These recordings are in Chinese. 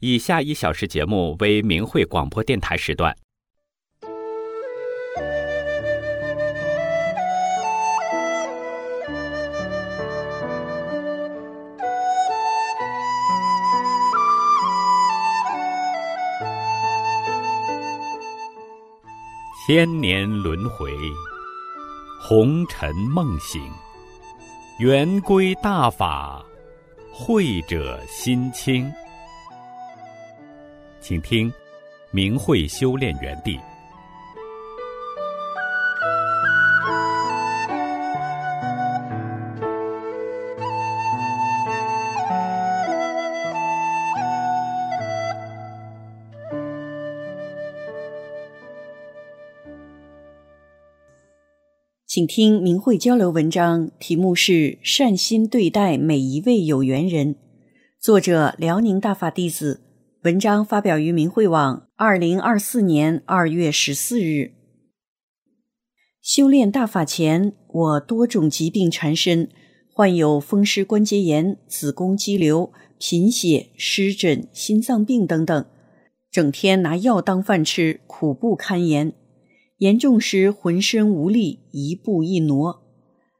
以下一小时节目为明慧广播电台时段。千年轮回，红尘梦醒，圆归大法，慧者心清。请听，明慧修炼园地。请听明慧交流文章，题目是“善心对待每一位有缘人”，作者辽宁大法弟子。文章发表于明慧网，二零二四年二月十四日。修炼大法前，我多种疾病缠身，患有风湿关节炎、子宫肌瘤、贫血、湿疹、心脏病等等，整天拿药当饭吃，苦不堪言。严重时浑身无力，一步一挪。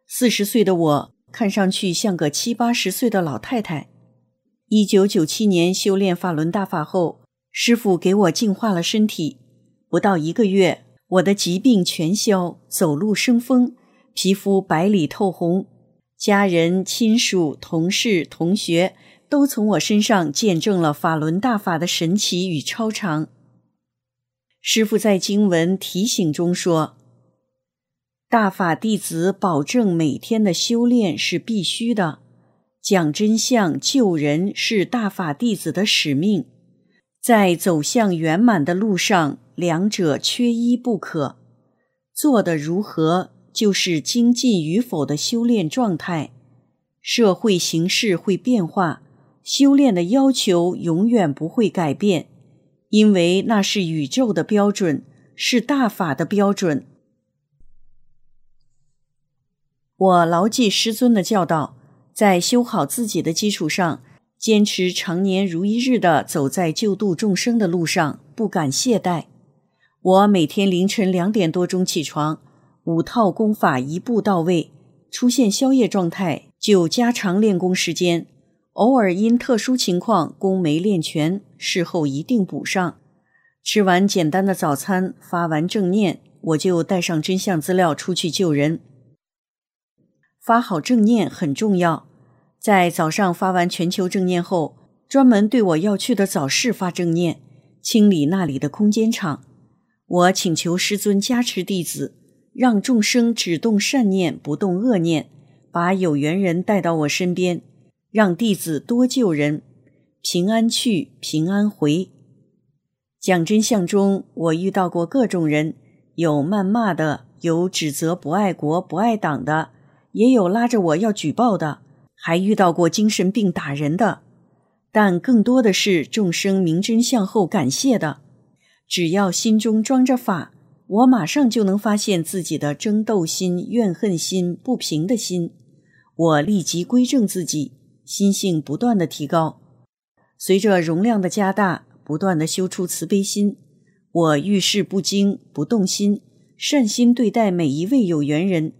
四十岁的我看上去像个七八十岁的老太太。一九九七年修炼法轮大法后，师傅给我净化了身体，不到一个月，我的疾病全消，走路生风，皮肤白里透红。家人、亲属、同事、同学都从我身上见证了法轮大法的神奇与超常。师傅在经文提醒中说：“大法弟子保证每天的修炼是必须的，讲真相救人是大法弟子的使命，在走向圆满的路上，两者缺一不可。做的如何，就是精进与否的修炼状态。社会形势会变化，修炼的要求永远不会改变。”因为那是宇宙的标准，是大法的标准。我牢记师尊的教导，在修好自己的基础上，坚持常年如一日的走在救度众生的路上，不敢懈怠。我每天凌晨两点多钟起床，五套功法一步到位，出现宵夜状态就加长练功时间。偶尔因特殊情况功没练全，事后一定补上。吃完简单的早餐，发完正念，我就带上真相资料出去救人。发好正念很重要，在早上发完全球正念后，专门对我要去的早市发正念，清理那里的空间场。我请求师尊加持弟子，让众生只动善念，不动恶念，把有缘人带到我身边。让弟子多救人，平安去，平安回。讲真相中，我遇到过各种人，有谩骂的，有指责不爱国、不爱党的，也有拉着我要举报的，还遇到过精神病打人的。但更多的是众生明真相后感谢的。只要心中装着法，我马上就能发现自己的争斗心、怨恨心、不平的心，我立即归正自己。心性不断的提高，随着容量的加大，不断的修出慈悲心。我遇事不惊不动心，善心对待每一位有缘人，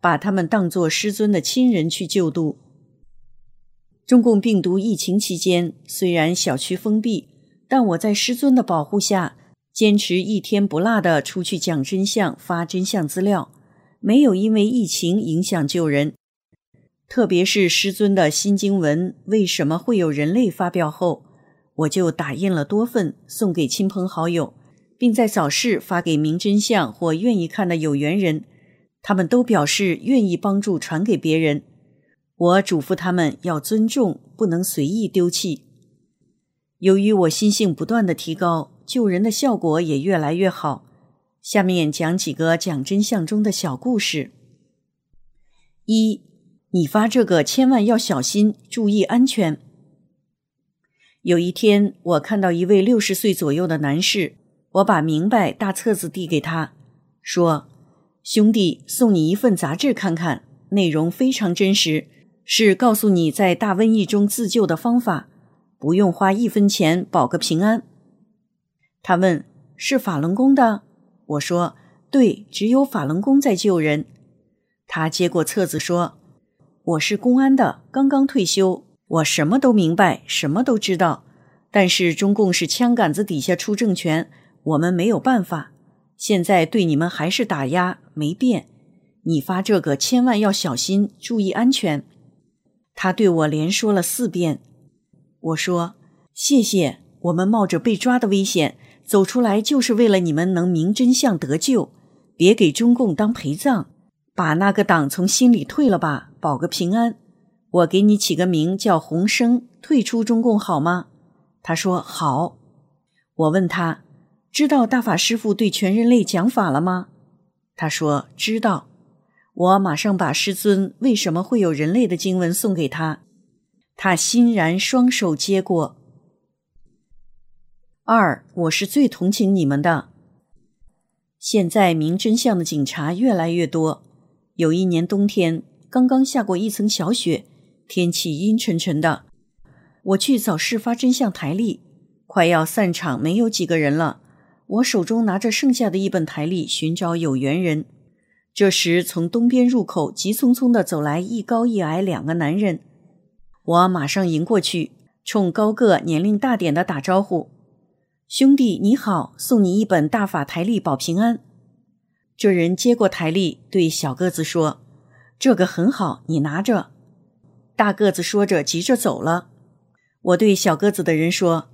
把他们当作师尊的亲人去救度。中共病毒疫情期间，虽然小区封闭，但我在师尊的保护下，坚持一天不落的出去讲真相、发真相资料，没有因为疫情影响救人。特别是师尊的新经文为什么会有人类发表后，我就打印了多份送给亲朋好友，并在早市发给明真相或愿意看的有缘人，他们都表示愿意帮助传给别人。我嘱咐他们要尊重，不能随意丢弃。由于我心性不断的提高，救人的效果也越来越好。下面讲几个讲真相中的小故事。一。你发这个千万要小心，注意安全。有一天，我看到一位六十岁左右的男士，我把《明白》大册子递给他，说：“兄弟，送你一份杂志看看，内容非常真实，是告诉你在大瘟疫中自救的方法。不用花一分钱保个平安。他问：“是法轮功的？”我说：“对，只有法轮功在救人。”他接过册子说：“我是公安的，刚刚退休，我什么都明白，什么都知道。但是中共是枪杆子底下出政权，我们没有办法。现在对你们还是打压，没变。你发这个千万要小心，注意安全。”他对我连说了四遍。我说：“谢谢。我们冒着被抓的危险走出来，就是为了你们能明真相得救，别给中共当陪葬，把那个党从心里退了吧，保个平安。我给你起个名叫洪生，退出中共好吗？”他说：“好。”我问他：“知道大法师父对全人类讲法了吗？”他说：“知道。”我马上把师尊为什么会有人类的经文送给他，他欣然双手接过。二，我是最同情你们的。现在明真相的警察越来越多。有一年冬天，刚刚下过一层小雪，天气阴沉沉的。我去找事发真相台历，快要散场，没有几个人了。我手中拿着剩下的一本台历，寻找有缘人。这时，从东边入口急匆匆地走来一高一矮两个男人，我马上迎过去，冲高个、年龄大点的打招呼：“兄弟你好，送你一本大法台历保平安。”这人接过台历，对小个子说：“这个很好，你拿着。”大个子说着，急着走了。我对小个子的人说：“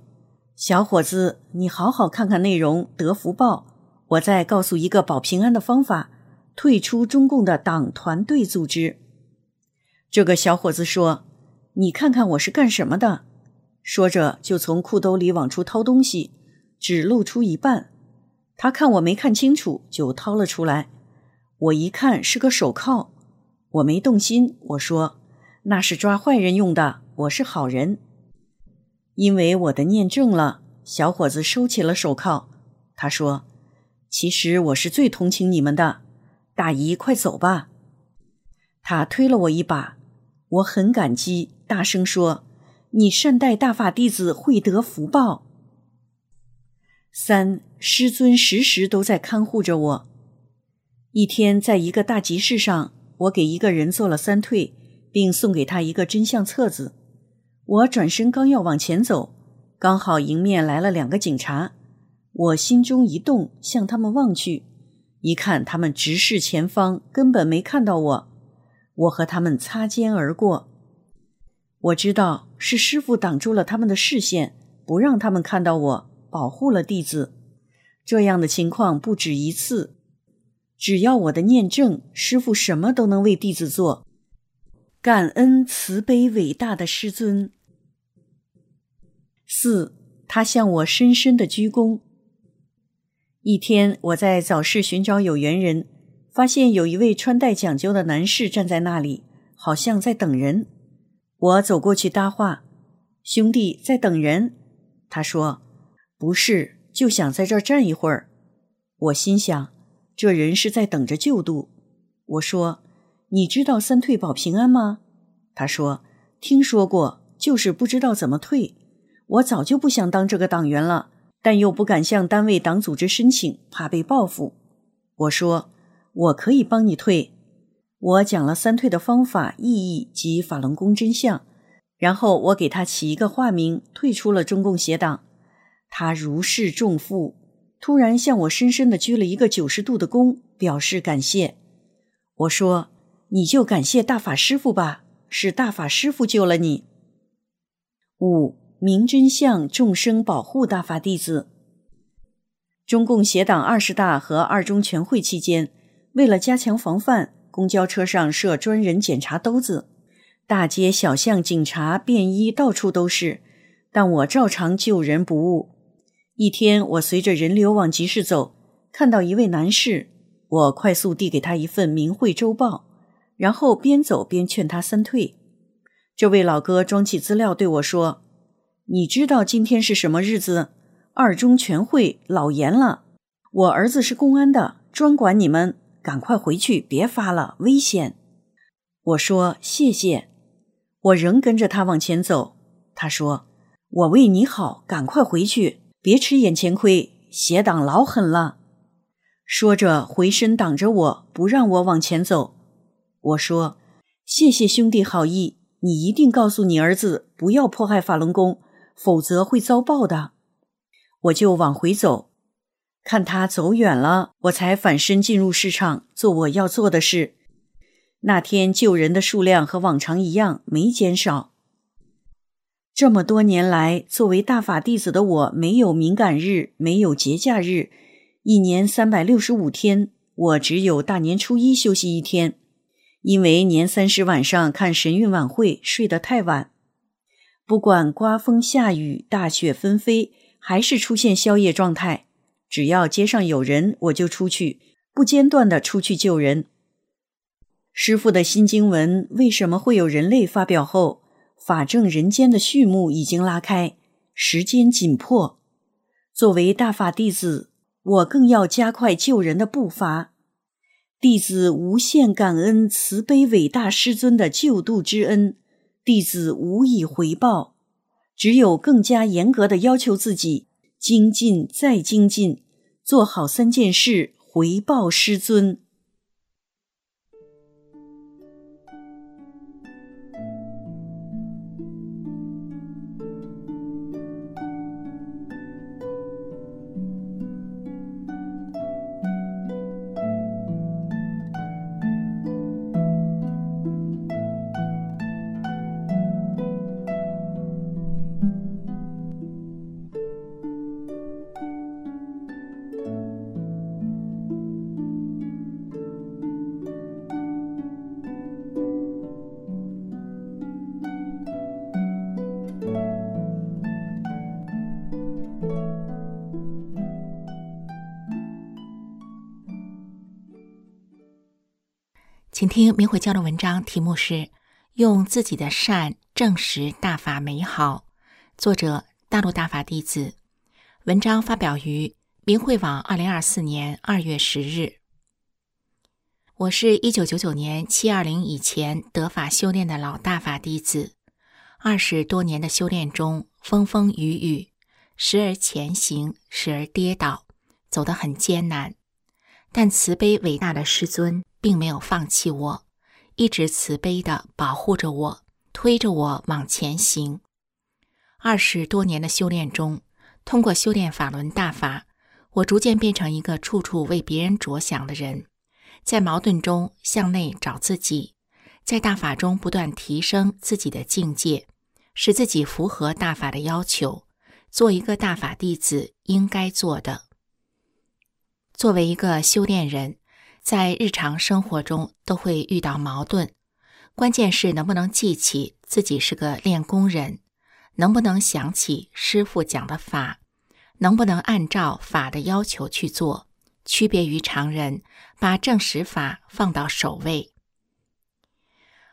小伙子，你好好看看内容，得福报。我再告诉一个保平安的方法。”退出中共的党团队组织。这个小伙子说：“你看看我是干什么的。”说着就从裤兜里往出掏东西，只露出一半。他看我没看清楚，就掏了出来。我一看是个手铐，我没动心。我说：“那是抓坏人用的，我是好人。”因为我的念正了，小伙子收起了手铐。他说：“其实我是最同情你们的。”大姨，快走吧！他推了我一把，我很感激，大声说：“你善待大法弟子，会得福报。”三师尊时时都在看护着我。一天，在一个大集市上，我给一个人做了三退，并送给他一个真相册子。我转身刚要往前走，刚好迎面来了两个警察，我心中一动，向他们望去。一看，他们直视前方，根本没看到我。我和他们擦肩而过。我知道是师傅挡住了他们的视线，不让他们看到我，保护了弟子。这样的情况不止一次。只要我的念正，师傅什么都能为弟子做。感恩慈悲伟大的师尊。四，他向我深深的鞠躬。一天，我在早市寻找有缘人，发现有一位穿戴讲究的男士站在那里，好像在等人。我走过去搭话：“兄弟，在等人？”他说：“不是，就想在这儿站一会儿。”我心想，这人是在等着救度。我说：“你知道三退保平安吗？”他说：“听说过，就是不知道怎么退。我早就不想当这个党员了。”但又不敢向单位党组织申请，怕被报复。我说：“我可以帮你退。”我讲了三退的方法、意义及法轮功真相，然后我给他起一个化名，退出了中共邪党。他如释重负，突然向我深深的鞠了一个九十度的躬，表示感谢。我说：“你就感谢大法师父吧，是大法师父救了你。”五。明真相，众生保护大法弟子。中共协党二十大和二中全会期间，为了加强防范，公交车上设专人检查兜子，大街小巷警察便衣到处都是，但我照常救人不误。一天，我随着人流往集市走，看到一位男士，我快速递给他一份《明慧周报》，然后边走边劝他三退。这位老哥装起资料对我说。你知道今天是什么日子？二中全会老严了。我儿子是公安的，专管你们，赶快回去，别发了，危险。我说谢谢。我仍跟着他往前走。他说：“我为你好，赶快回去，别吃眼前亏，邪党老狠了。”说着回身挡着我，不让我往前走。我说：“谢谢兄弟好意，你一定告诉你儿子，不要迫害法轮功，否则会遭报的。”我就往回走。看他走远了，我才反身进入市场，做我要做的事。那天救人的数量和往常一样，没减少。这么多年来，作为大法弟子的我，没有敏感日，没有节假日，一年三百六十五天，我只有大年初一休息一天，因为年三十晚上看神韵晚会睡得太晚。不管刮风下雨、大雪纷飞，还是出现宵夜状态。只要街上有人，我就出去，不间断的出去救人。师傅的新经文为什么会有人类发表后，法正人间的序幕已经拉开，时间紧迫。作为大法弟子，我更要加快救人的步伐。弟子无限感恩慈悲伟大师尊的救度之恩，弟子无以回报，只有更加严格的要求自己，精进再精进。做好三件事，回报师尊。请听明慧教的文章，题目是“用自己的善证实大法美好”，作者大陆大法弟子。文章发表于明慧网，二零二四年二月十日。我是一九九九年七二零以前得法修炼的老大法弟子，二十多年的修炼中，风风雨雨，时而前行，时而跌倒，走得很艰难。但慈悲伟大的师尊并没有放弃我，一直慈悲的保护着我，推着我往前行。二十多年的修炼中，通过修炼法轮大法，我逐渐变成一个处处为别人着想的人，在矛盾中向内找自己，在大法中不断提升自己的境界，使自己符合大法的要求，做一个大法弟子应该做的。作为一个修炼人，在日常生活中都会遇到矛盾，关键是能不能记起自己是个练功人，能不能想起师傅讲的法，能不能按照法的要求去做，区别于常人，把正实法放到首位。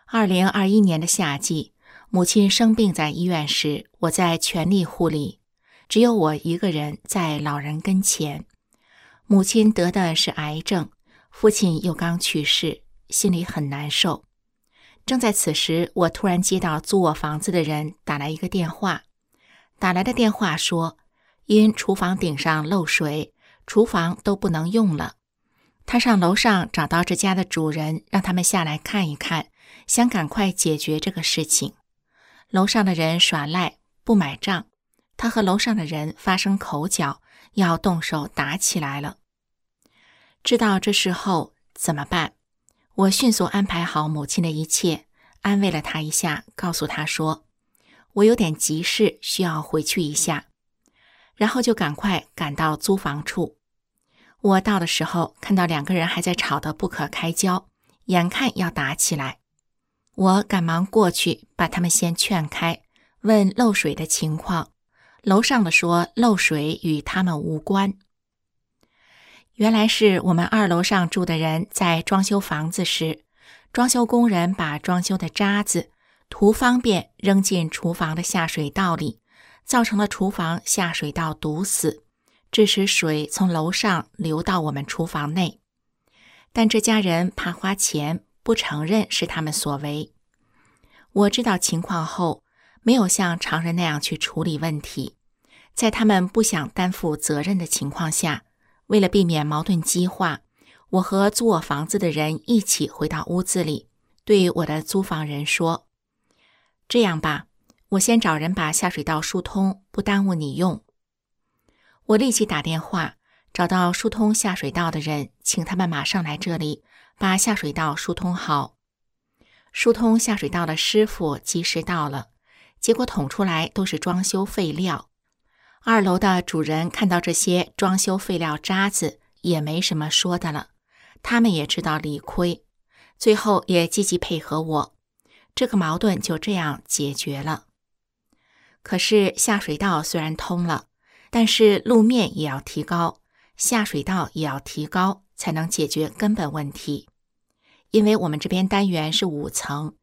二零二一年的夏季，母亲生病在医院时，我在全力护理，只有我一个人在老人跟前。母亲得的是癌症，父亲又刚去世，心里很难受。正在此时，我突然接到租我房子的人打来一个电话。打来的电话说，因厨房顶上漏水，厨房都不能用了。他上楼上找到这家的主人，让他们下来看一看，想赶快解决这个事情。楼上的人耍赖，不买账，他和楼上的人发生口角，要动手打起来了。知道这事后怎么办？我迅速安排好母亲的一切，安慰了她一下，告诉她说：“我有点急事，需要回去一下。”然后就赶快赶到租房处。我到的时候，看到两个人还在吵得不可开交，眼看要打起来。我赶忙过去把他们先劝开，问漏水的情况。楼上的说漏水与他们无关。原来是我们二楼上住的人在装修房子时，装修工人把装修的渣子图方便扔进厨房的下水道里，造成了厨房下水道堵死，致使水从楼上流到我们厨房内。但这家人怕花钱，不承认是他们所为。我知道情况后，没有像常人那样去处理问题。在他们不想担负责任的情况下，为了避免矛盾激化，我和租我房子的人一起回到屋子里，对我的租房人说：“这样吧，我先找人把下水道疏通，不耽误你用。”我立即打电话找到疏通下水道的人，请他们马上来这里把下水道疏通好。疏通下水道的师傅及时到了，结果捅出来都是装修废料。二楼的主人看到这些装修废料渣子，也没什么说的了。他们也知道理亏，最后也积极配合我，这个矛盾就这样解决了。可是下水道虽然通了。但是路面也要提高，下水道也要提高，才能解决根本问题。因为我们这边单元是五层，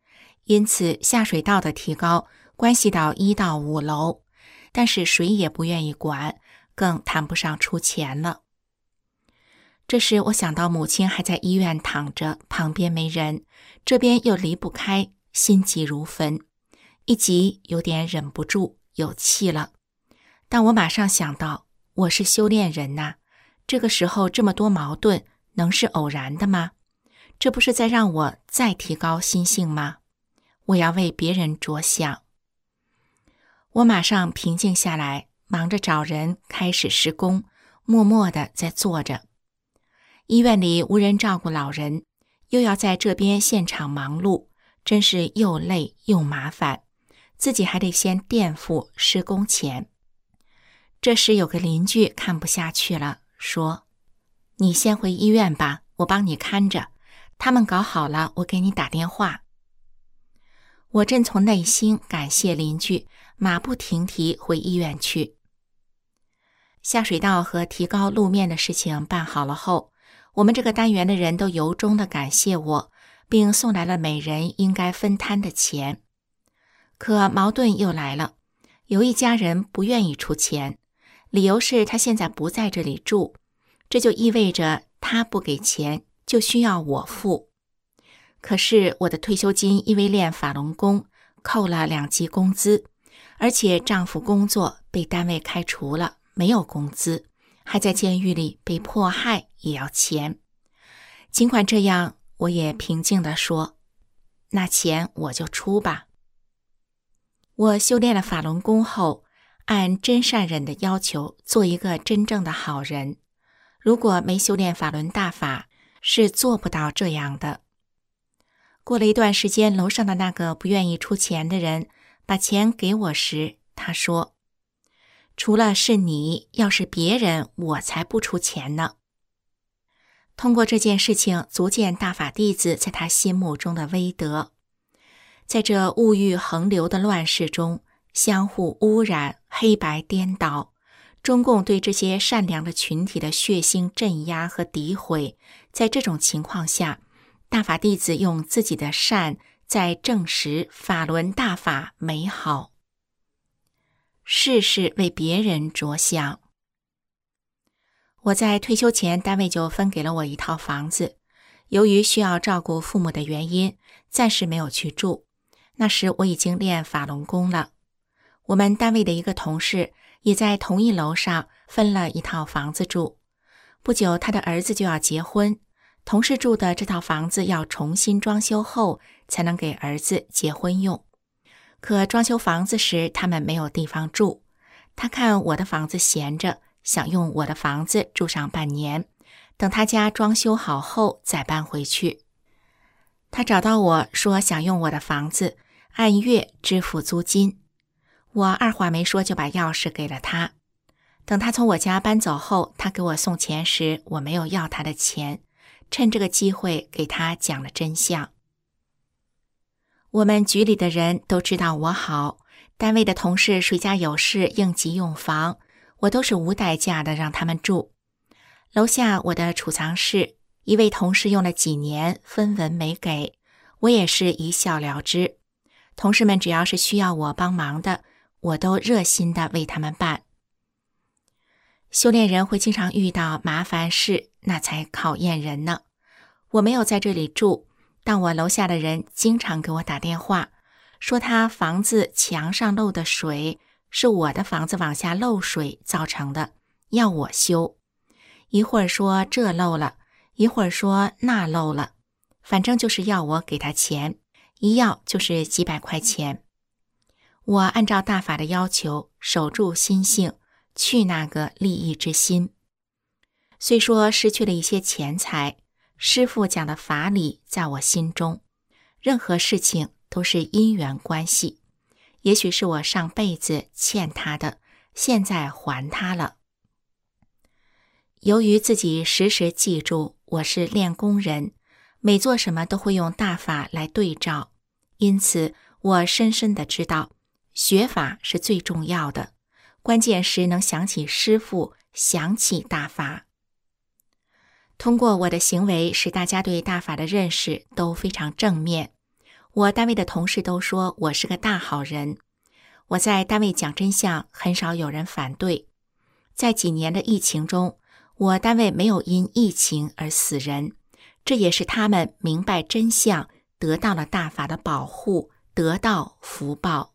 因此下水道的提高关系到一到五楼，但是谁也不愿意管，更谈不上出钱了。这时我想到母亲还在医院躺着，旁边没人，这边又离不开，心急如焚，一急有点忍不住，有气了。但我马上想到，我是修炼人呐，这个时候这么多矛盾，能是偶然的吗？这不是在让我再提高心性吗？我要为别人着想。我马上平静下来，忙着找人开始施工，默默的在做着。医院里无人照顾老人，又要在这边现场忙碌，真是又累又麻烦，自己还得先垫付施工钱。这时有个邻居看不下去了，说：“你先回医院吧，我帮你看着。他们搞好了，我给你打电话。”我正从内心感谢邻居，马不停蹄回医院去。下水道和提高路面的事情办好了后，我们这个单元的人都由衷的感谢我，并送来了每人应该分摊的钱。可矛盾又来了，有一家人不愿意出钱。理由是他现在不在这里住，这就意味着他不给钱就需要我付。可是我的退休金因为练法轮功扣了两级工资，而且丈夫工作被单位开除了，没有工资，还在监狱里被迫害，也要钱。尽管这样，我也平静地说：“那钱我就出吧。”我修炼了法轮功后。按真善忍的要求做一个真正的好人，如果没修炼法轮大法，是做不到这样的。过了一段时间，楼上的那个不愿意出钱的人把钱给我时，他说：“除了是你，要是别人，我才不出钱呢。”通过这件事情，足见大法弟子在他心目中的威德。在这物欲横流的乱世中。相互污染、黑白颠倒，中共对这些善良的群体的血腥镇压和诋毁，在这种情况下，大法弟子用自己的善在证实法轮大法美好。事事为别人着想。我在退休前，单位就分给了我一套房子，由于需要照顾父母的原因，暂时没有去住。那时我已经练法轮功了。我们单位的一个同事也在同一楼上分了一套房子住。不久，他的儿子就要结婚，同事住的这套房子要重新装修后才能给儿子结婚用。可装修房子时，他们没有地方住。他看我的房子闲着，想用我的房子住上半年，等他家装修好后再搬回去。他找到我说想用我的房子按月支付租金。我二话没说就把钥匙给了他。等他从我家搬走后，他给我送钱时，我没有要他的钱，趁这个机会给他讲了真相。我们局里的人都知道我好，单位的同事谁家有事应急用房，我都是无代价的让他们住。楼下我的储藏室，一位同事用了几年分文没给，我也是一笑了之。同事们只要是需要我帮忙的。我都热心的为他们办。修炼人会经常遇到麻烦事，那才考验人呢。我没有在这里住，但我楼下的人经常给我打电话，说他房子墙上漏的水是我的房子往下漏水造成的，要我修。一会儿说这漏了，一会儿说那漏了，反正就是要我给他钱，一要就是几百块钱。我按照大法的要求，守住心性，去那个利益之心。虽说失去了一些钱财，师傅讲的法理在我心中。任何事情都是因缘关系，也许是我上辈子欠他的，现在还他了。由于自己时时记住我是练功人，每做什么都会用大法来对照，因此我深深的知道，学法是最重要的，关键时能想起师傅，想起大法。通过我的行为，使大家对大法的认识都非常正面。我单位的同事都说我是个大好人。我在单位讲真相，很少有人反对。在几年的疫情中。我单位没有因疫情而死人，这也是他们明白真相，得到了大法的保护，得到福报。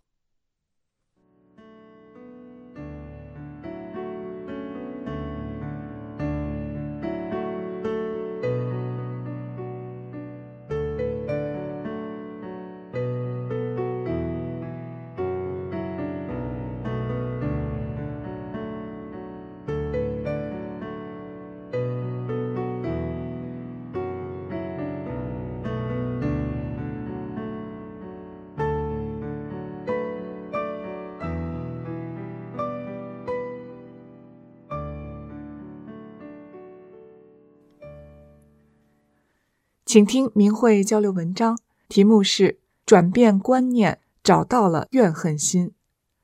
请听明慧交流文章，题目是“转变观念，找到了怨恨心”，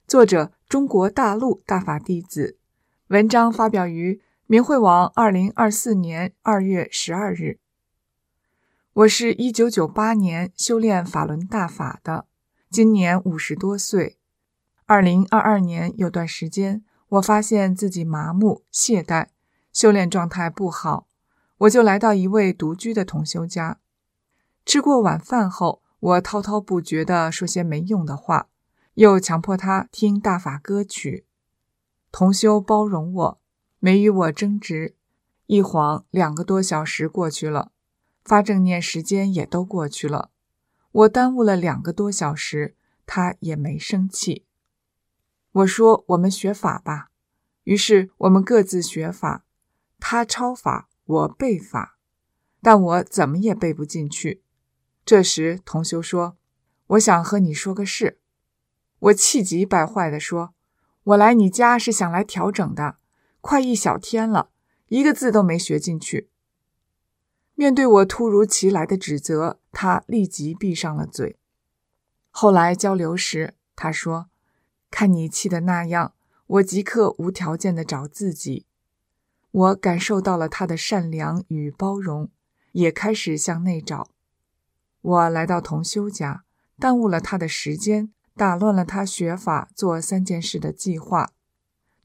作者中国大陆大法弟子。文章发表于明慧网，二零二四年二月十二日。我是一九九八年修炼法轮大法的，今年五十多岁。二零二二年有段时间，我发现自己麻木懈怠，修炼状态不好。我就来到一位独居的同修家，吃过晚饭后，我滔滔不绝地说些没用的话，又强迫他听大法歌曲。同修包容我，没与我争执。一晃两个多小时过去了，发正念时间也都过去了，我耽误了两个多小时，他也没生气。我说：“我们学法吧。”于是我们各自学法，他抄法。我背法，但我怎么也背不进去。这时，同修说：“我想和你说个事。”我气急败坏地说：“我来你家是想来调整的，快一小天了，一个字都没学进去。”面对我突如其来的指责，他立即闭上了嘴。后来交流时，他说：“看你气的那样，我即刻无条件的找自己。”我感受到了他的善良与包容，也开始向内找。我来到同修家，耽误了他的时间，打乱了他学法做三件事的计划。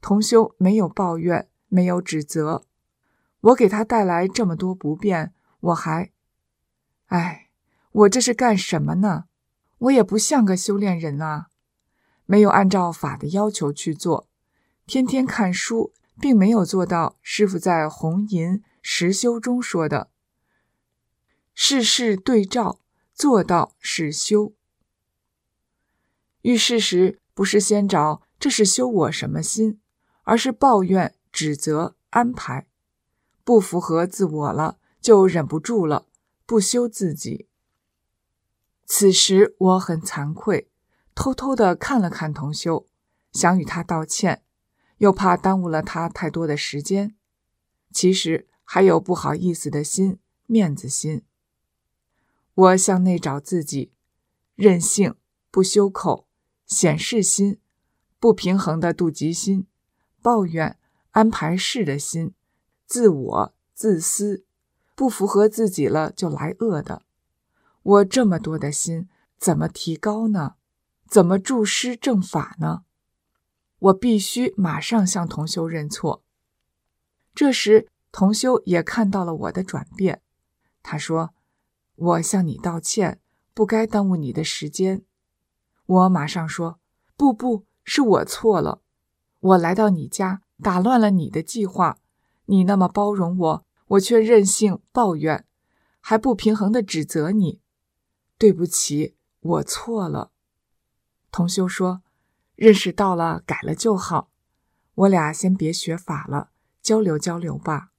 同修没有抱怨，没有指责。我给他带来这么多不便，我还……哎，我这是干什么呢？我也不像个修炼人啊，没有按照法的要求去做，天天看书。并没有做到师傅在《红银实修》中说的“事事对照，做到是修”。遇事时，不是先找这是修我什么心，而是抱怨、指责、安排，不符合自我了，就忍不住了，不修自己。此时我很惭愧，偷偷的看了看同修，想与他道歉。又怕耽误了他太多的时间，其实还有不好意思的心、面子心。我向内找自己，任性、不修口、显示心、不平衡的妒忌心、抱怨、安排事的心、自我、自私、不符合自己了就来恶的。我这么多的心，怎么提高呢？怎么助师正法呢？我必须马上向同修认错。这时，同修也看到了我的转变。他说：“我向你道歉，不该耽误你的时间。”我马上说：“不，不是我错了，我来到你家，打乱了你的计划。你那么包容我，我却任性抱怨，还不平衡的指责你。对不起，我错了。”同修说：“认识到了，改了就好。我俩先别学法了，交流交流吧。”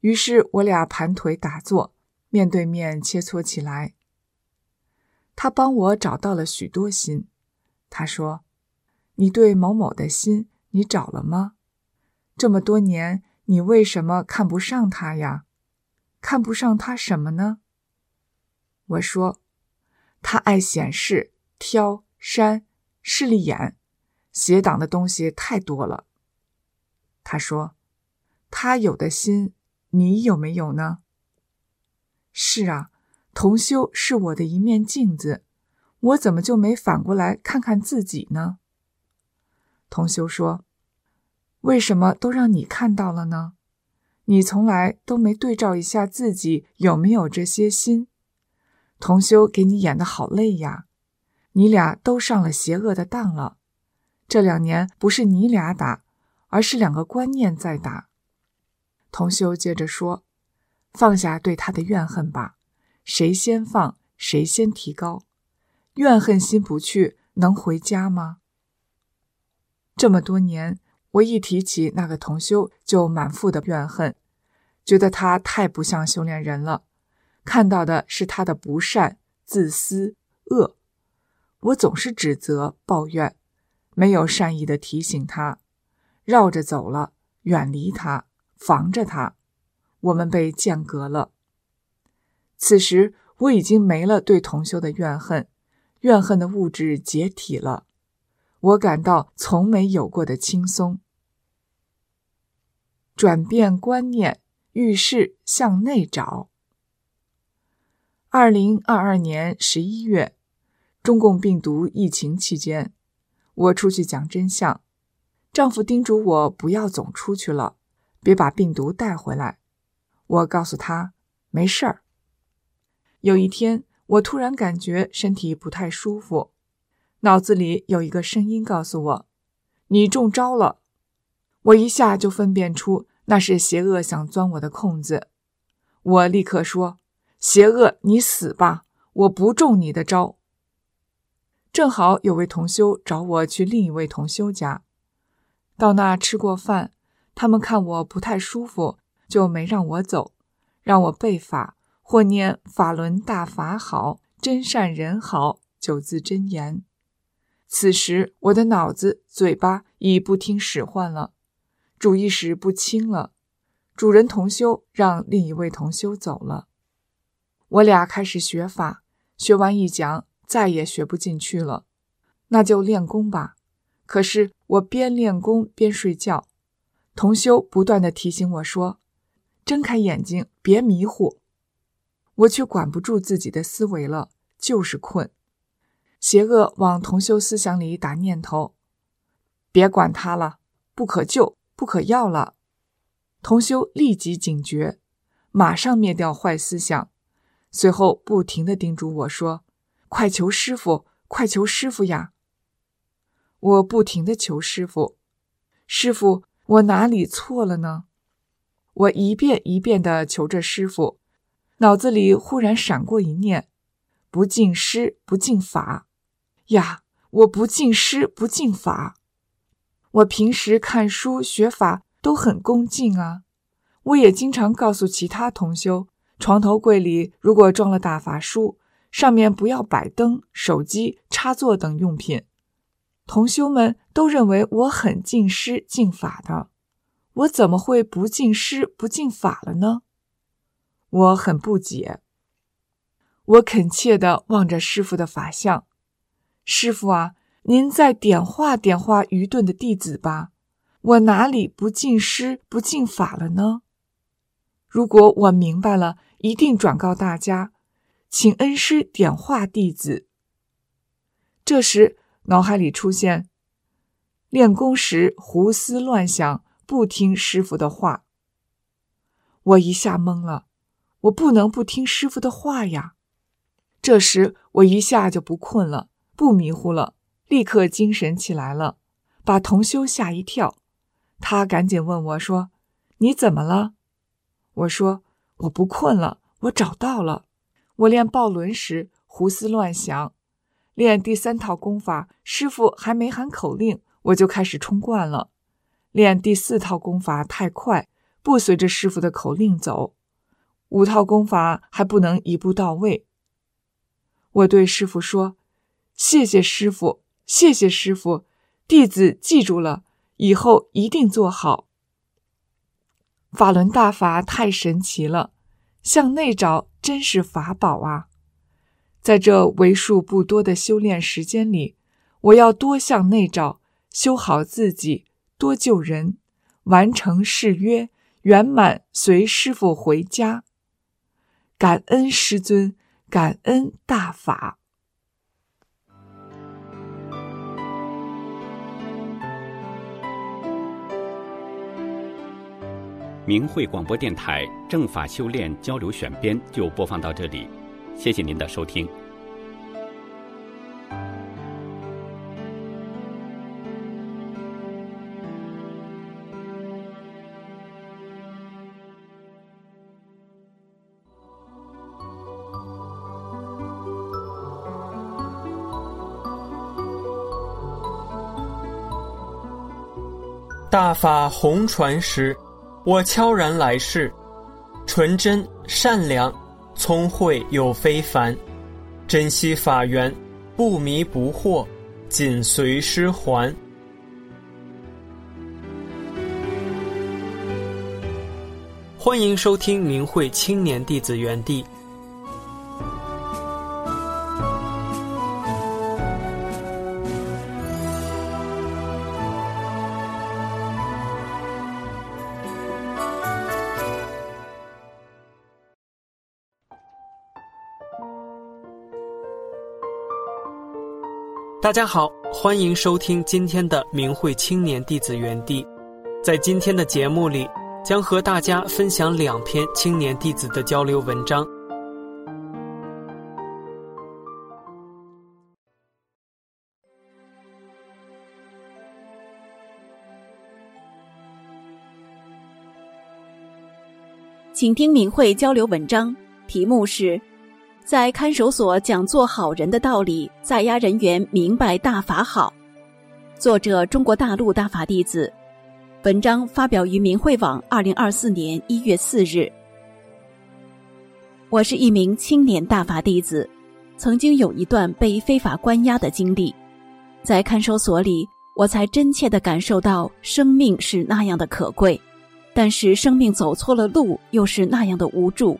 于是，我俩盘腿打坐，面对面切磋起来。他帮我找到了许多心。他说：“你对某某的心，你找了吗？这么多年，你为什么看不上他呀？看不上他什么呢？”我说：“他爱显示、挑、删、势利眼，邪党的东西太多了。”他说：“他有的心。”你有没有呢？是啊，同修是我的一面镜子，我怎么就没反过来看看自己呢？同修说：“为什么都让你看到了呢？你从来都没对照一下自己有没有这些心。同修给你演的好累呀，你俩都上了邪恶的当了。这两年不是你俩打，而是两个观念在打。”同修接着说：“放下对他的怨恨吧，谁先放，谁先提高。怨恨心不去，能回家吗？这么多年，我一提起那个同修，就满腹的怨恨，觉得他太不像修炼人了，看到的是他的不善、自私、恶。我总是指责、抱怨，没有善意的提醒他，绕着走了，远离他。”防着他，我们被间隔了。此时我已经没了对同修的怨恨，怨恨的物质解体了，我感到从没有过的轻松。转变观念，遇事向内找。二零二二年十一月，中共病毒疫情期间，我出去讲真相，丈夫叮嘱我不要总出去了。别把病毒带回来，我告诉他没事儿。有一天，我突然感觉身体不太舒服，脑子里有一个声音告诉我：“你中招了。”我一下就分辨出那是邪恶想钻我的空子，我立刻说：“邪恶，你死吧！我不中你的招。”正好有位同修找我去另一位同修家，到那吃过饭。他们看我不太舒服，就没让我走，让我背法或念法轮大法好，真善人好九字真言。此时我的脑子、嘴巴已不听使唤了，主意识不清了。主人同修让另一位同修走了，我俩开始学法，学完一讲再也学不进去了，那就练功吧。可是我边练功边睡觉。同修不断的提醒我说：“睁开眼睛，别迷糊。”我却管不住自己的思维了，就是困。邪恶往同修思想里打念头：“别管他了，不可救，不可要了。”同修立即警觉，马上灭掉坏思想，随后不停的叮嘱我说：“快求师傅，快求师傅呀！”我不停的求师傅，师傅。我哪里错了呢？我一遍一遍地求着师傅，脑子里忽然闪过一念：不敬师，不敬法呀！我不敬师，不敬法。我平时看书学法都很恭敬啊，我也经常告诉其他同修，床头柜里如果装了大法书，上面不要摆灯、手机、插座等用品。同修们都认为我很敬师敬法的，我怎么会不敬师不敬法了呢？我很不解。我恳切地望着师傅的法相，师傅啊，您再点化点化愚钝的弟子吧，我哪里不敬师不敬法了呢？如果我明白了，一定转告大家，请恩师点化弟子。这时。脑海里出现练功时胡思乱想，不听师傅的话。我一下懵了，我不能不听师傅的话呀。这时我一下就不困了，不迷糊了，立刻精神起来了，把同修吓一跳。他赶紧问我说：“你怎么了？”我说：“我不困了，我找到了。我练抱轮时胡思乱想，练第三套功法，师傅还没喊口令，我就开始冲冠了。练第四套功法太快，不随着师傅的口令走。五套功法还不能一步到位。”我对师傅说：“谢谢师傅，谢谢师傅，弟子记住了。”以后一定做好。法轮大法太神奇了，向内找真是法宝啊！在这为数不多的修炼时间里，我要多向内找，修好自己，多救人，完成誓约，圆满随师傅回家。感恩师尊，感恩大法。明慧广播电台正法修炼交流选编就播放到这里，谢谢您的收听。大法红传时。我悄然来世，纯真善良，聪慧又非凡，珍惜法缘，不迷不惑，紧随师还。欢迎收听明慧青年弟子园地。大家好，欢迎收听今天的明慧青年弟子园地。在今天的节目里，将和大家分享两篇青年弟子的交流文章。请听明慧交流文章，题目是。在看守所讲做好人的道理，在押人员明白大法好。作者：中国大陆大法弟子。文章发表于明慧网，二零二四年一月四日。我是一名青年大法弟子，曾经有一段被非法关押的经历，在看守所里，我才真切的感受到生命是那样的可贵，但是生命走错了路，又是那样的无助。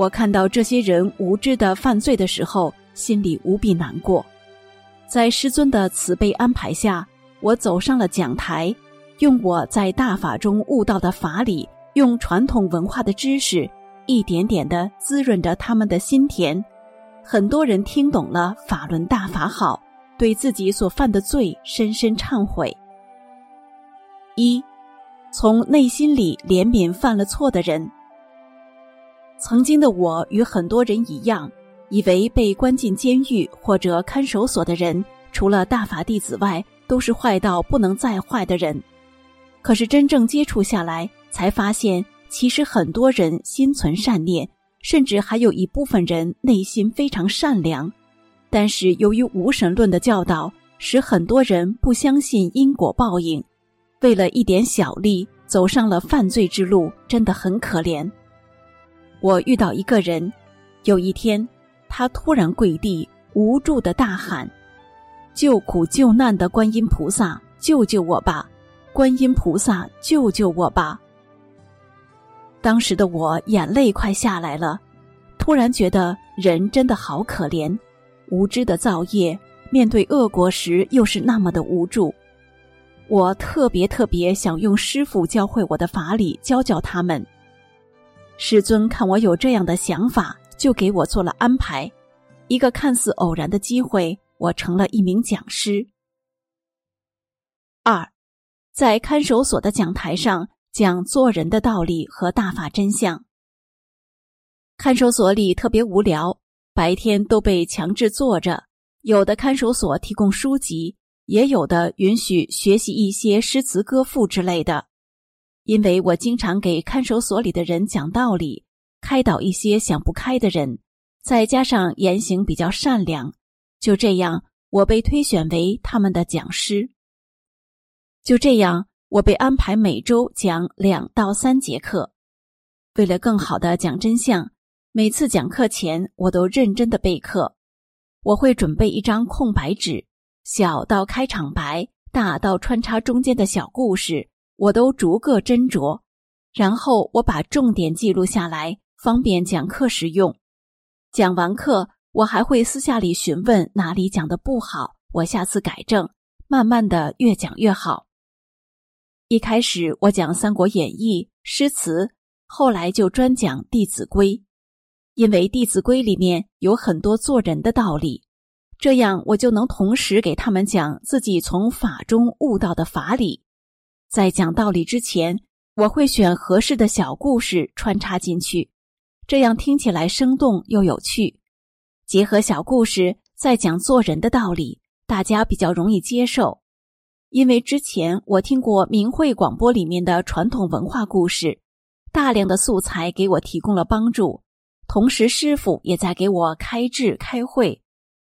我看到这些人无知的犯罪的时候，心里无比难过。在师尊的慈悲安排下，我走上了讲台，用我在大法中悟到的法理，用传统文化的知识，一点点的滋润着他们的心田。很多人听懂了法轮大法好，对自己所犯的罪深深忏悔。一，从内心里怜悯犯了错的人。曾经的我与很多人一样，以为被关进监狱或者看守所的人，除了大法弟子外，都是坏到不能再坏的人。可是真正接触下来，才发现其实很多人心存善念，甚至还有一部分人内心非常善良。但是由于无神论的教导，使很多人不相信因果报应，为了一点小利，走上了犯罪之路，真的很可怜。我遇到一个人，有一天，他突然跪地，无助的大喊：“救苦救难的观音菩萨，救救我吧！观音菩萨，救救我吧！”当时的我眼泪快下来了，突然觉得人真的好可怜，无知的造业，面对恶果时又是那么的无助。我特别特别想用师傅教会我的法理教教他们。师尊看我有这样的想法，就给我做了安排。一个看似偶然的机会，我成了一名讲师。二，在看守所的讲台上讲做人的道理和大法真相。看守所里特别无聊，白天都被强制坐着，有的看守所提供书籍，也有的允许学习一些诗词歌赋之类的。因为我经常给看守所里的人讲道理，开导一些想不开的人，再加上言行比较善良，就这样，我被推选为他们的讲师。就这样，我被安排每周讲两到三节课。为了更好的讲真相，每次讲课前我都认真的备课。我会准备一张空白纸，小到开场白，大到穿插中间的小故事。我都逐个斟酌，然后我把重点记录下来，方便讲课时用。讲完课，我还会私下里询问哪里讲的不好，我下次改正。慢慢的，越讲越好。一开始我讲《三国演义》诗词，后来就专讲《弟子规》，因为《弟子规》里面有很多做人的道理，这样我就能同时给他们讲自己从法中悟到的法理。在讲道理之前，我会选合适的小故事穿插进去，这样听起来生动又有趣。结合小故事再讲做人的道理，大家比较容易接受。因为之前我听过明慧广播里面的传统文化故事，大量的素材给我提供了帮助，同时师傅也在给我开智开会。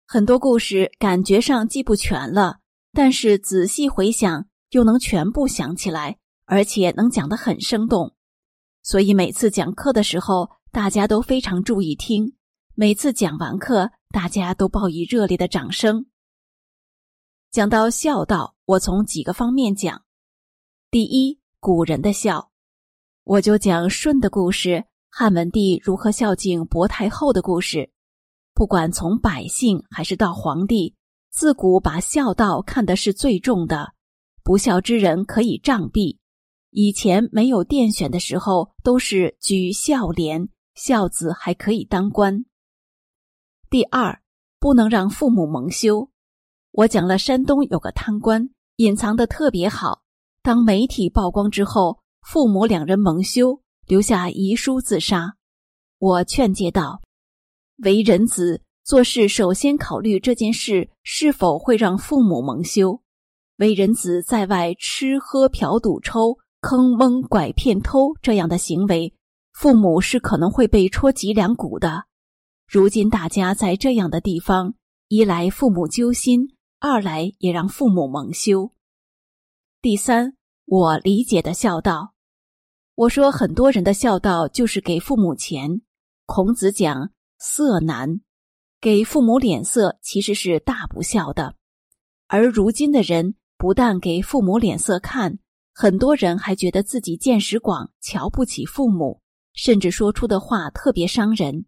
很多故事感觉上记不全了，但是仔细回想。又能全部想起来，而且能讲得很生动，所以每次讲课的时候，大家都非常注意听。每次讲完课，大家都报以热烈的掌声。讲到孝道，我从几个方面讲。第一，古人的孝，我就讲舜的故事，汉文帝如何孝敬薄太后的故事。不管从百姓还是到皇帝，自古把孝道看的是最重的。不孝之人可以杖毙。以前没有殿选的时候，都是举孝廉，孝子还可以当官。第二，不能让父母蒙羞。我讲了，山东有个贪官，隐藏的特别好。当媒体曝光之后，父母两人蒙羞，留下遗书自杀。我劝诫道：为人子，做事首先考虑这件事是否会让父母蒙羞。为人子在外吃喝嫖赌抽坑蒙拐骗偷这样的行为，父母是可能会被戳脊梁骨的。如今大家在这样的地方，一来父母揪心，二来也让父母蒙羞。第三，我理解的孝道，我说很多人的孝道就是给父母钱。孔子讲色难，给父母脸色其实是大不孝的，而如今的人。不但给父母脸色看，很多人还觉得自己见识广，瞧不起父母，甚至说出的话特别伤人。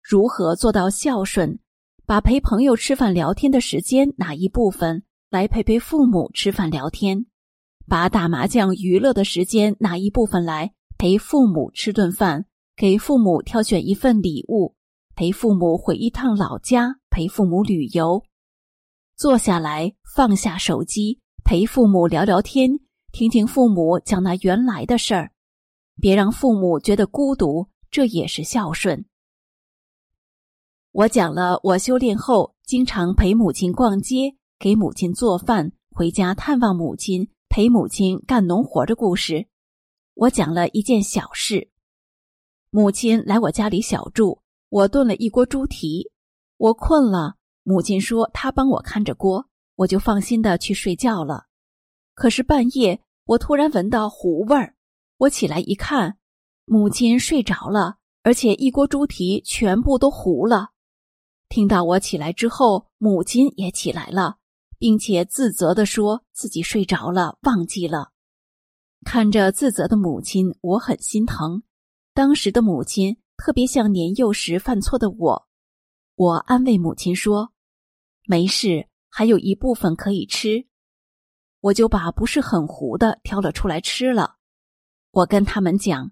如何做到孝顺？把陪朋友吃饭聊天的时间拿一部分来陪陪父母吃饭聊天，把打麻将娱乐的时间拿一部分来陪父母吃顿饭，给父母挑选一份礼物，陪父母回一趟老家，陪父母旅游。坐下来，放下手机，陪父母聊聊天，听听父母讲那原来的事儿，别让父母觉得孤独，这也是孝顺。我讲了，我修炼后经常陪母亲逛街，给母亲做饭，回家探望母亲，陪母亲干农活的故事。我讲了一件小事：母亲来我家里小住，我炖了一锅猪蹄，我困了。母亲说：“她帮我看着锅，我就放心的去睡觉了。可是半夜，我突然闻到糊味儿，我起来一看，母亲睡着了，而且一锅猪蹄全部都糊了。听到我起来之后，母亲也起来了，并且自责的说自己睡着了，忘记了。看着自责的母亲，我很心疼。当时的母亲特别像年幼时犯错的我，我安慰母亲说。”没事，还有一部分可以吃，我就把不是很糊的挑了出来吃了。我跟他们讲，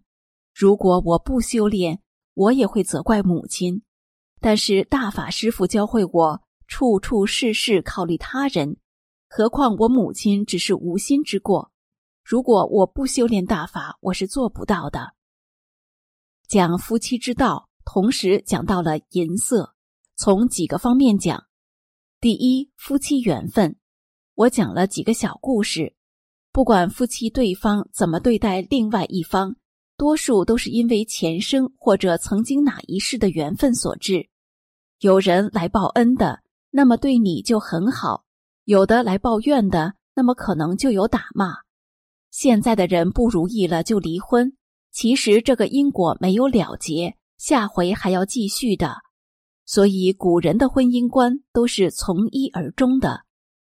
如果我不修炼，我也会责怪母亲。但是大法师傅教会我，处处事事考虑他人，何况我母亲只是无心之过。如果我不修炼大法，我是做不到的。讲夫妻之道，同时讲到了银色，从几个方面讲。第一，夫妻缘分，我讲了几个小故事。不管夫妻对方怎么对待另外一方，多数都是因为前生或者曾经哪一世的缘分所致。有人来报恩的，那么对你就很好；有的来报怨的，那么可能就有打骂。现在的人不如意了就离婚，其实这个因果没有了结，下回还要继续的。所以，古人的婚姻观都是从一而终的，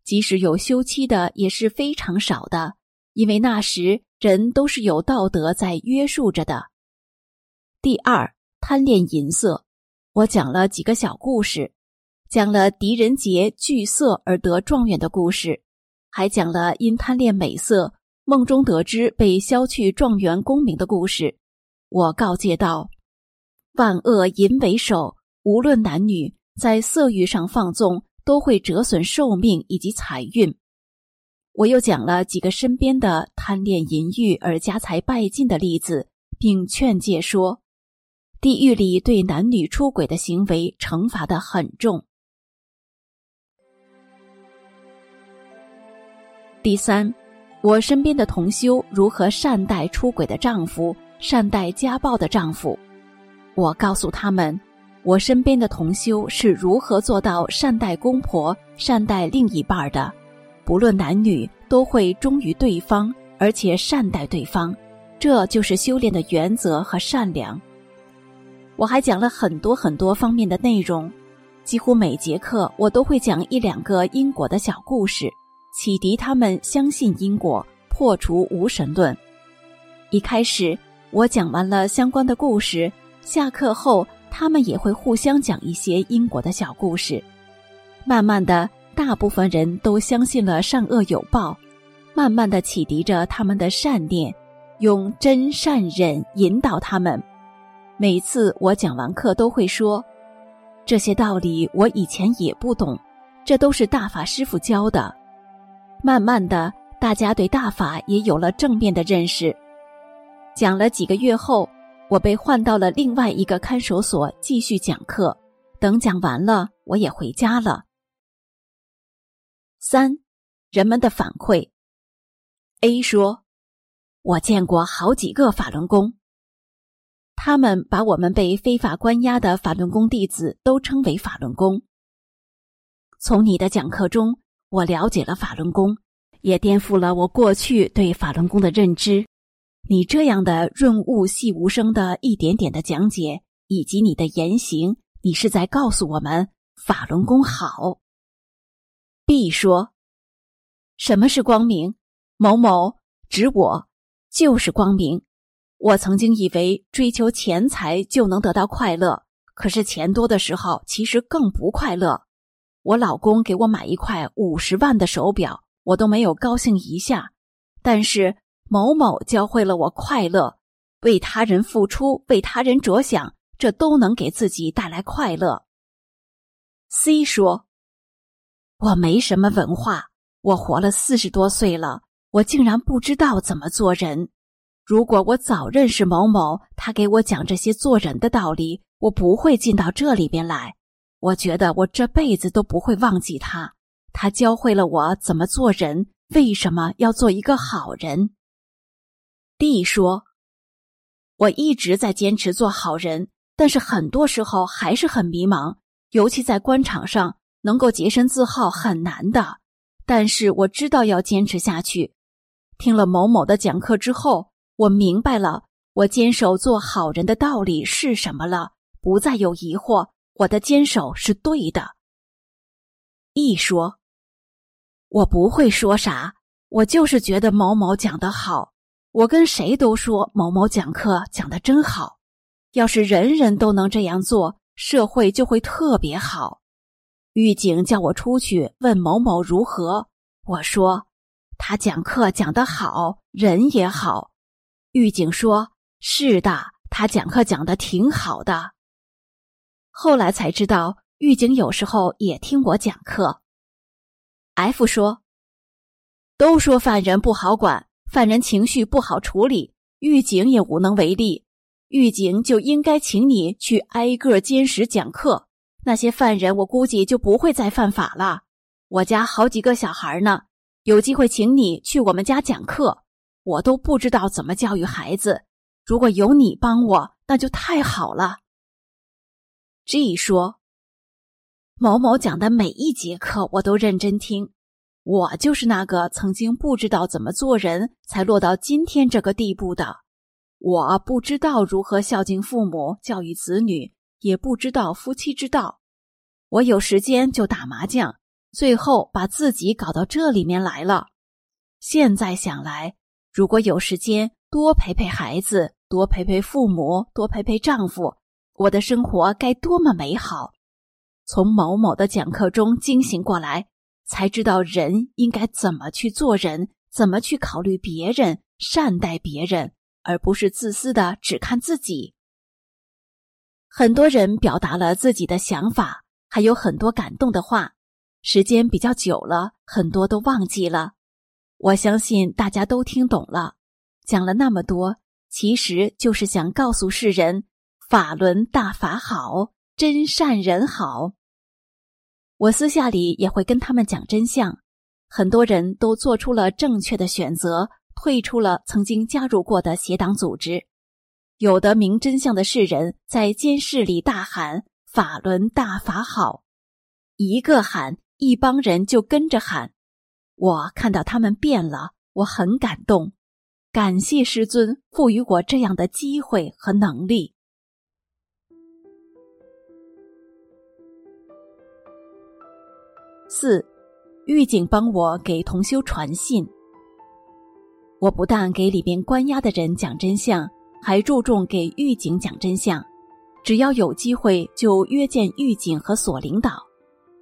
即使有休妻的也是非常少的，因为那时人都是有道德在约束着的。第二，贪恋银色，我讲了几个小故事，讲了狄仁杰惧色而得状元的故事，还讲了因贪恋美色，梦中得知被削去状元功名的故事。我告诫道：“万恶淫为首。”无论男女，在色欲上放纵，都会折损寿命以及财运。我又讲了几个身边的贪恋淫欲而家财败尽的例子，并劝诫说，地狱里对男女出轨的行为惩罚的很重。第三，我身边的同修如何善待出轨的丈夫，善待家暴的丈夫。我告诉他们。我身边的同修是如何做到善待公婆、善待另一半的？不论男女，都会忠于对方，而且善待对方，这就是修炼的原则和善良。我还讲了很多很多方面的内容，几乎每节课我都会讲一两个因果的小故事，启迪他们相信因果，破除无神论。一开始我讲完了相关的故事，下课后。他们也会互相讲一些因果的小故事，慢慢的，大部分人都相信了善恶有报，慢慢的启迪着他们的善念，用真善忍引导他们。每次我讲完课都会说，这些道理我以前也不懂，这都是大法师傅教的。慢慢的，大家对大法也有了正面的认识。讲了几个月后。我被换到了另外一个看守所继续讲课，等讲完了，我也回家了。三，人们的反馈。A 说：“我见过好几个法轮功，他们把我们被非法关押的法轮功弟子都称为法轮功。从你的讲课中，我了解了法轮功，也颠覆了我过去对法轮功的认知。”你这样的润物细无声的一点点的讲解，以及你的言行，你是在告诉我们法轮功好。B 说：“什么是光明？某某指我就是光明。我曾经以为追求钱财就能得到快乐，可是钱多的时候其实更不快乐。我老公给我买一块五十万的手表，我都没有高兴一下，但是。”某某教会了我快乐，为他人付出，为他人着想，这都能给自己带来快乐。C 说：“我没什么文化，我活了四十多岁了，我竟然不知道怎么做人。如果我早认识某某，他给我讲这些做人的道理，我不会进到这里边来。我觉得我这辈子都不会忘记他，他教会了我怎么做人，为什么要做一个好人。” D 说：“我一直在坚持做好人，但是很多时候还是很迷茫，尤其在官场上，能够洁身自好很难的。但是我知道要坚持下去。听了某某的讲课之后，我明白了我坚守做好人的道理是什么了，不再有疑惑，我的坚守是对的。”E 说：“我不会说啥，我就是觉得某某讲的好。”我跟谁都说某某讲课讲的真好，要是人人都能这样做，社会就会特别好。狱警叫我出去问某某如何，我说他讲课讲得好，人也好。狱警说：“是的，他讲课讲的挺好的。”后来才知道，狱警有时候也听我讲课。F 说：“都说犯人不好管。”犯人情绪不好处理，狱警也无能为力。狱警就应该请你去挨个监室讲课，那些犯人我估计就不会再犯法了。我家好几个小孩呢，有机会请你去我们家讲课，我都不知道怎么教育孩子。如果有你帮我，那就太好了。G 说：“某某讲的每一节课我都认真听，我就是那个曾经不知道怎么做人才落到今天这个地步的。我不知道如何孝敬父母、教育子女，也不知道夫妻之道。我有时间就打麻将。”最后把自己搞到这里面来了。现在想来，如果有时间多陪陪孩子，多陪陪父母，多陪陪丈夫，我的生活该多么美好！从某某的讲课中惊醒过来，才知道人应该怎么去做人，怎么去考虑别人，善待别人，而不是自私的只看自己。很多人表达了自己的想法，还有很多感动的话。时间比较久了，很多都忘记了。我相信大家都听懂了。讲了那么多，其实就是想告诉世人：法轮大法好，真善人好。我私下里也会跟他们讲真相。很多人都做出了正确的选择，退出了曾经加入过的邪党组织。有的明真相的世人，在监视里大喊：“法轮大法好！”一个喊。一帮人就跟着喊，我看到他们变了，我很感动，感谢师尊赋予我这样的机会和能力。四，狱警帮我给同修传信，我不但给里边关押的人讲真相，还注重给狱警讲真相，只要有机会就约见狱警和所领导。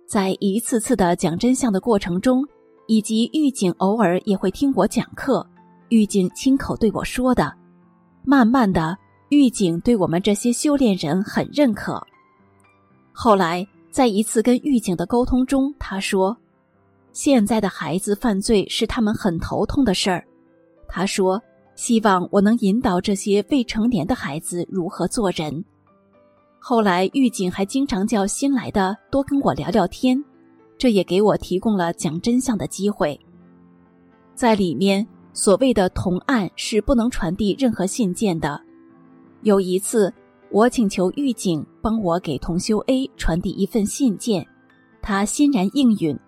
在一次次的讲真相的过程中，以及狱警偶尔也会听我讲课，狱警亲口对我说的。慢慢的，狱警对我们这些修炼人很认可。后来，在一次跟狱警的沟通中，他说：“现在的孩子犯罪是他们很头痛的事儿。”他说：“希望我能引导这些未成年的孩子如何做人。”后来，狱警还经常叫新来的多跟我聊聊天，这也给我提供了讲真相的机会。在里面，所谓的同案是不能传递任何信件的。有一次，我请求狱警帮我给同修 A 传递一份信件，他欣然应允。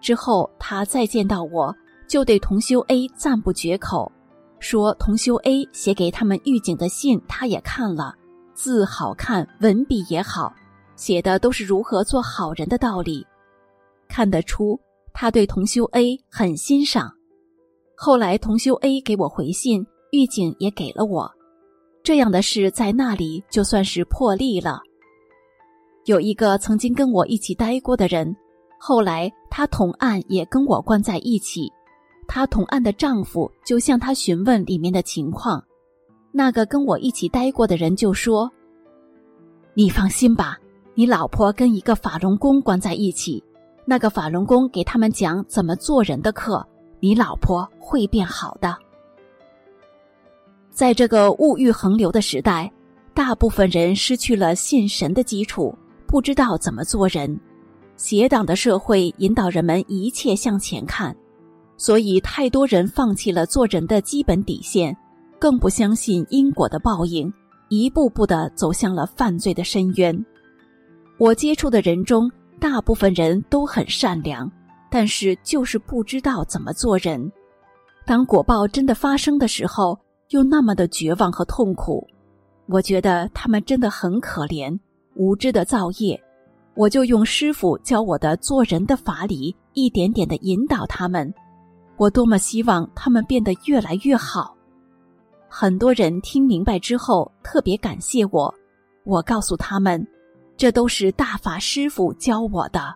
之后，他再见到我，就对同修 A 赞不绝口，说同修 A 写给他们狱警的信，他也看了。字好看，文笔也好，写的都是如何做好人的道理，看得出他对同修 A 很欣赏。后来同修 A 给我回信，狱警也给了我，这样的事在那里就算是破例了。有一个曾经跟我一起待过的人，后来他同案也跟我关在一起，他同案的丈夫就向他询问里面的情况。那个跟我一起待过的人就说：“你放心吧，你老婆跟一个法轮功关在一起，那个法轮功给他们讲怎么做人的课，你老婆会变好的。”在这个物欲横流的时代，大部分人失去了信神的基础，不知道怎么做人。邪党的社会引导人们一切向前看，所以太多人放弃了做人的基本底线。更不相信因果的报应，一步步的走向了犯罪的深渊。我接触的人中，大部分人都很善良，但是就是不知道怎么做人。当果报真的发生的时候，又那么的绝望和痛苦。我觉得他们真的很可怜，无知的造业。我就用师傅教我的做人的法理，一点点的引导他们。我多么希望他们变得越来越好。很多人听明白之后特别感谢我，我告诉他们，这都是大法师傅教我的。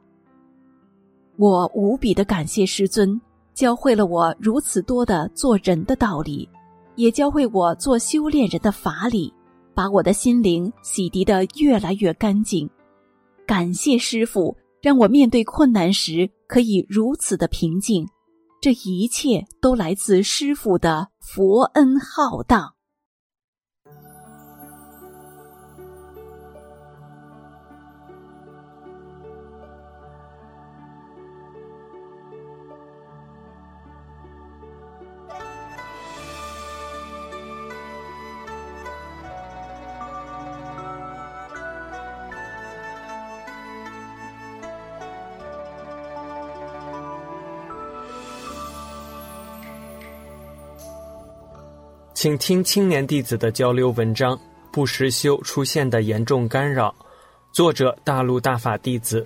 我无比的感谢师尊，教会了我如此多的做人的道理，也教会我做修炼人的法理，把我的心灵洗涤的越来越干净。感谢师傅，让我面对困难时可以如此的平静。这一切都来自师傅的佛恩浩荡。请听青年弟子的交流文章：不实修出现的严重干扰。作者：大陆大法弟子。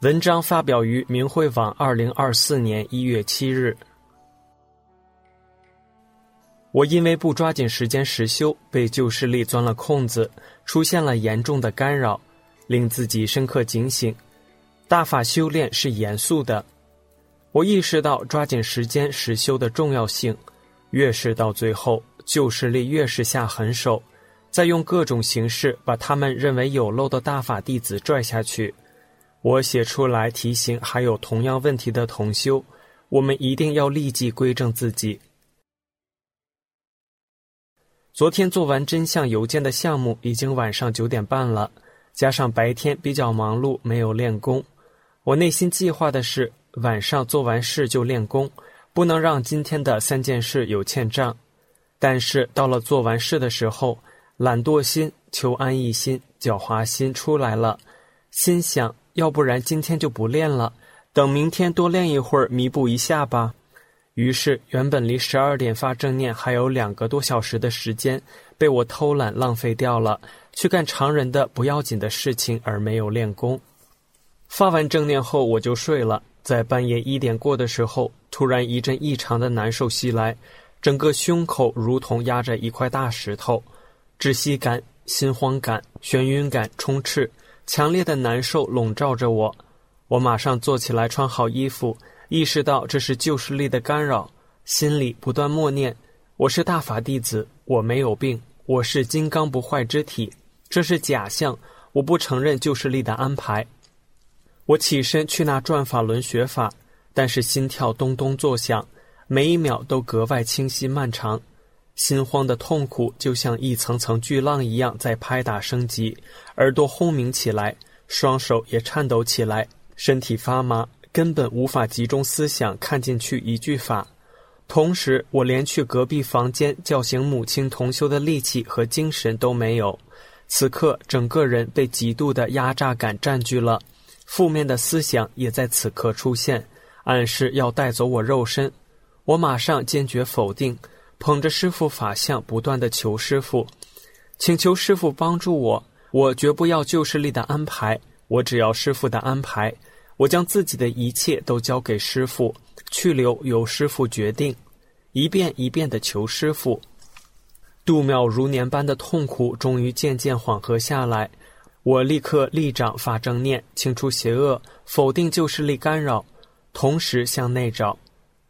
文章发表于明慧网，二零二四年一月七日。我因为不抓紧时间实修，被旧势力钻了空子，出现了严重的干扰，令自己深刻警醒。大法修炼是严肃的，我意识到抓紧时间实修的重要性。越是到最后，旧势力越是下狠手，再用各种形式把他们认为有漏的大法弟子拽下去。我写出来提醒还有同样问题的同修，我们一定要立即归正自己。昨天做完真相邮件的项目，已经晚上九点半了，加上白天比较忙碌，没有练功。我内心计划的是晚上做完事就练功，不能让今天的三件事有欠账。但是到了做完事的时候，懒惰心、求安逸心、狡猾心出来了，心想。要不然今天就不练了，等明天多练一会儿，弥补一下吧。于是，原本离十二点发正念还有两个多小时的时间，被我偷懒浪费掉了，去干常人的不要紧的事情，而没有练功。发完正念后，我就睡了。在半夜一点过的时候，突然一阵异常的难受袭来，整个胸口如同压着一块大石头，窒息感、心慌感、眩晕感充斥。强烈的难受笼罩着我，我马上坐起来，穿好衣服，意识到这是旧势力的干扰，心里不断默念：“我是大法弟子，我没有病，我是金刚不坏之体，这是假象，我不承认旧势力的安排。”我起身去拿转法轮学法，但是心跳咚咚作响，每一秒都格外清晰漫长。心慌的痛苦就像一层层巨浪一样在拍打升级，耳朵轰鸣起来，双手也颤抖起来，身体发麻，根本无法集中思想看进去一句法。同时，我连去隔壁房间叫醒母亲同修的力气和精神都没有。此刻，整个人被极度的压榨感占据了，负面的思想也在此刻出现，暗示要带走我肉身。我马上坚决否定。捧着师傅法相，不断的求师傅，请求师傅帮助我。我绝不要旧势力的安排，我只要师傅的安排。我将自己的一切都交给师傅，去留由师傅决定。一遍一遍的求师傅，度秒如年般的痛苦终于渐渐缓和下来。我立刻立掌发正念，清除邪恶，否定旧势力干扰，同时向内找。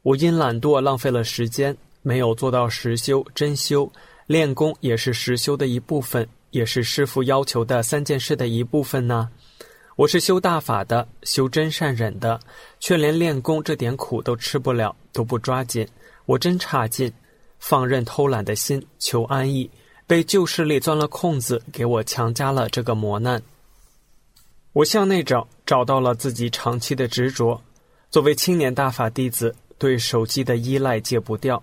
我因懒惰浪费了时间。没有做到实修真修，练功也是实修的一部分，也是师傅要求的三件事的一部分呢。我是修大法的，修真善忍的，却连练功这点苦都吃不了，都不抓紧，我真差劲！放任偷懒的心，求安逸，被旧势力钻了空子，给我强加了这个磨难。我向内找，找到了自己长期的执着。作为青年大法弟子，对手机的依赖戒不掉。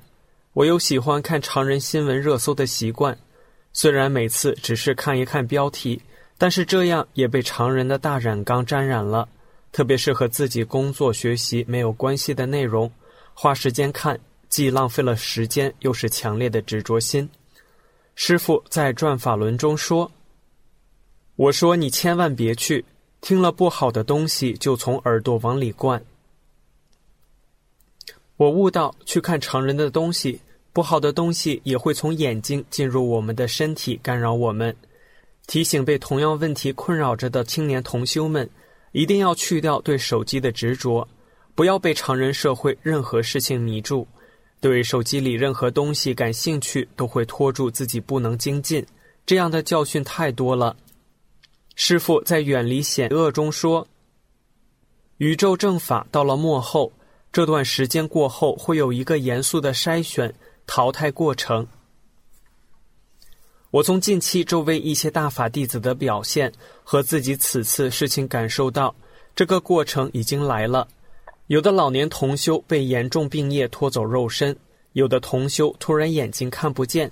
我有喜欢看常人新闻热搜的习惯，虽然每次只是看一看标题，但是这样也被常人的大染缸沾染了。特别是和自己工作学习没有关系的内容，花时间看，既浪费了时间，又是强烈的执着心。师傅在转法轮中说：“我说你千万别去，听了不好的东西就从耳朵往里灌。”我悟到，去看常人的东西。不好的东西也会从眼睛进入我们的身体，干扰我们。提醒被同样问题困扰着的青年同修们，一定要去掉对手机的执着，不要被常人社会任何事情迷住。对手机里任何东西感兴趣，都会拖住自己不能精进。这样的教训太多了。师傅在远离险恶中说：“宇宙正法到了末后，这段时间过后，会有一个严肃的筛选。”淘汰过程。我从近期周围一些大法弟子的表现和自己此次事情感受到，这个过程已经来了。有的老年同修被严重病业拖走肉身，有的同修突然眼睛看不见，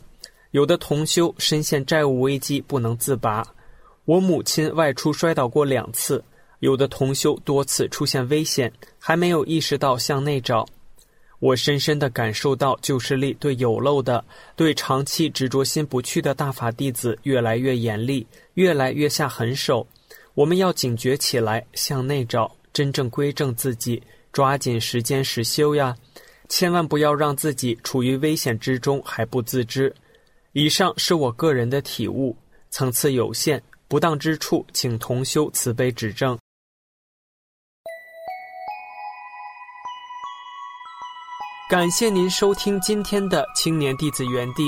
有的同修深陷债务危机不能自拔。我母亲外出摔倒过两次，有的同修多次出现危险，还没有意识到向内找。我深深地感受到旧势力对有漏的、对长期执着心不去的大法弟子越来越严厉，越来越下狠手。我们要警觉起来，向内找，真正归正自己，抓紧时间实修呀！千万不要让自己处于危险之中还不自知。以上是我个人的体悟，层次有限，不当之处，请同修慈悲指正。感谢您收听今天的青年弟子园地，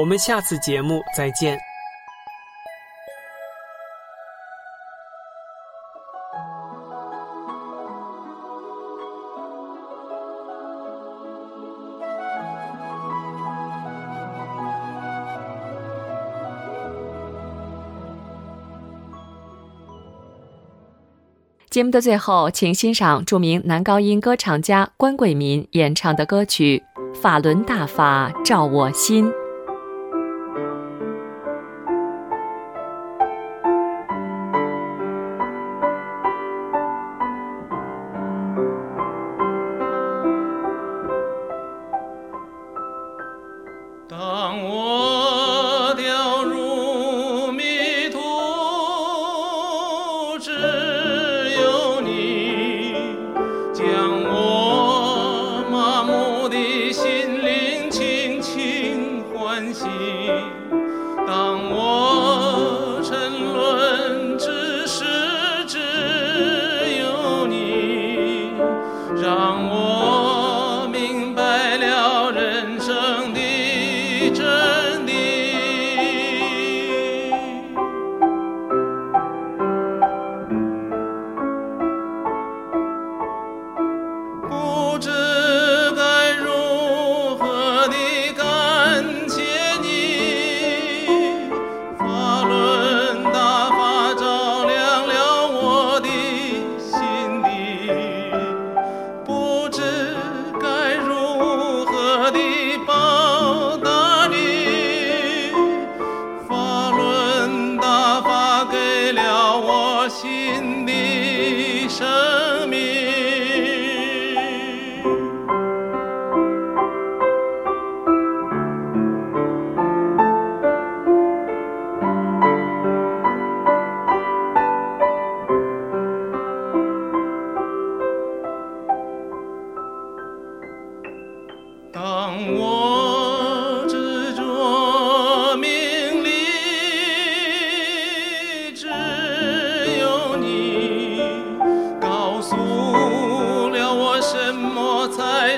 我们下次节目再见。节目的最后，请欣赏著名男高音歌唱家关桂民演唱的歌曲《法轮大法照我心》。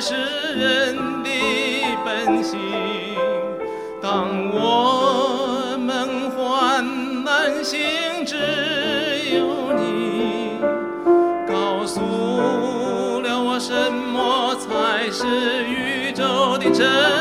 是人的本性当我们患难心只有你告诉了我什么才是宇宙的真。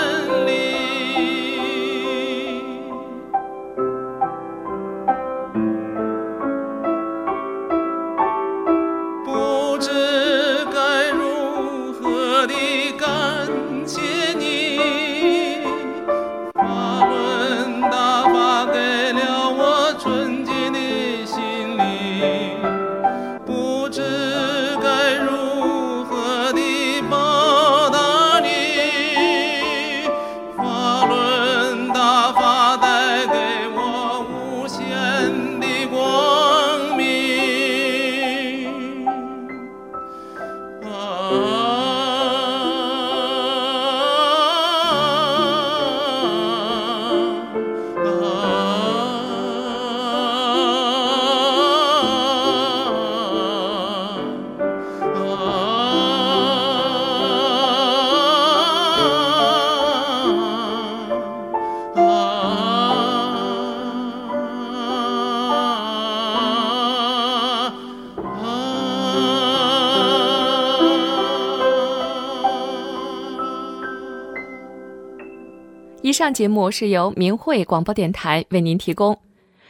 节目是由明慧广播电台为您提供，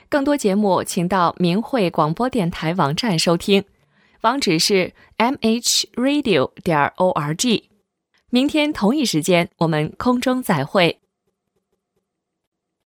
更多节目请到明慧广播电台网站收听，网址是 m h radio 点 o r g。明天同一时间，我们空中再会。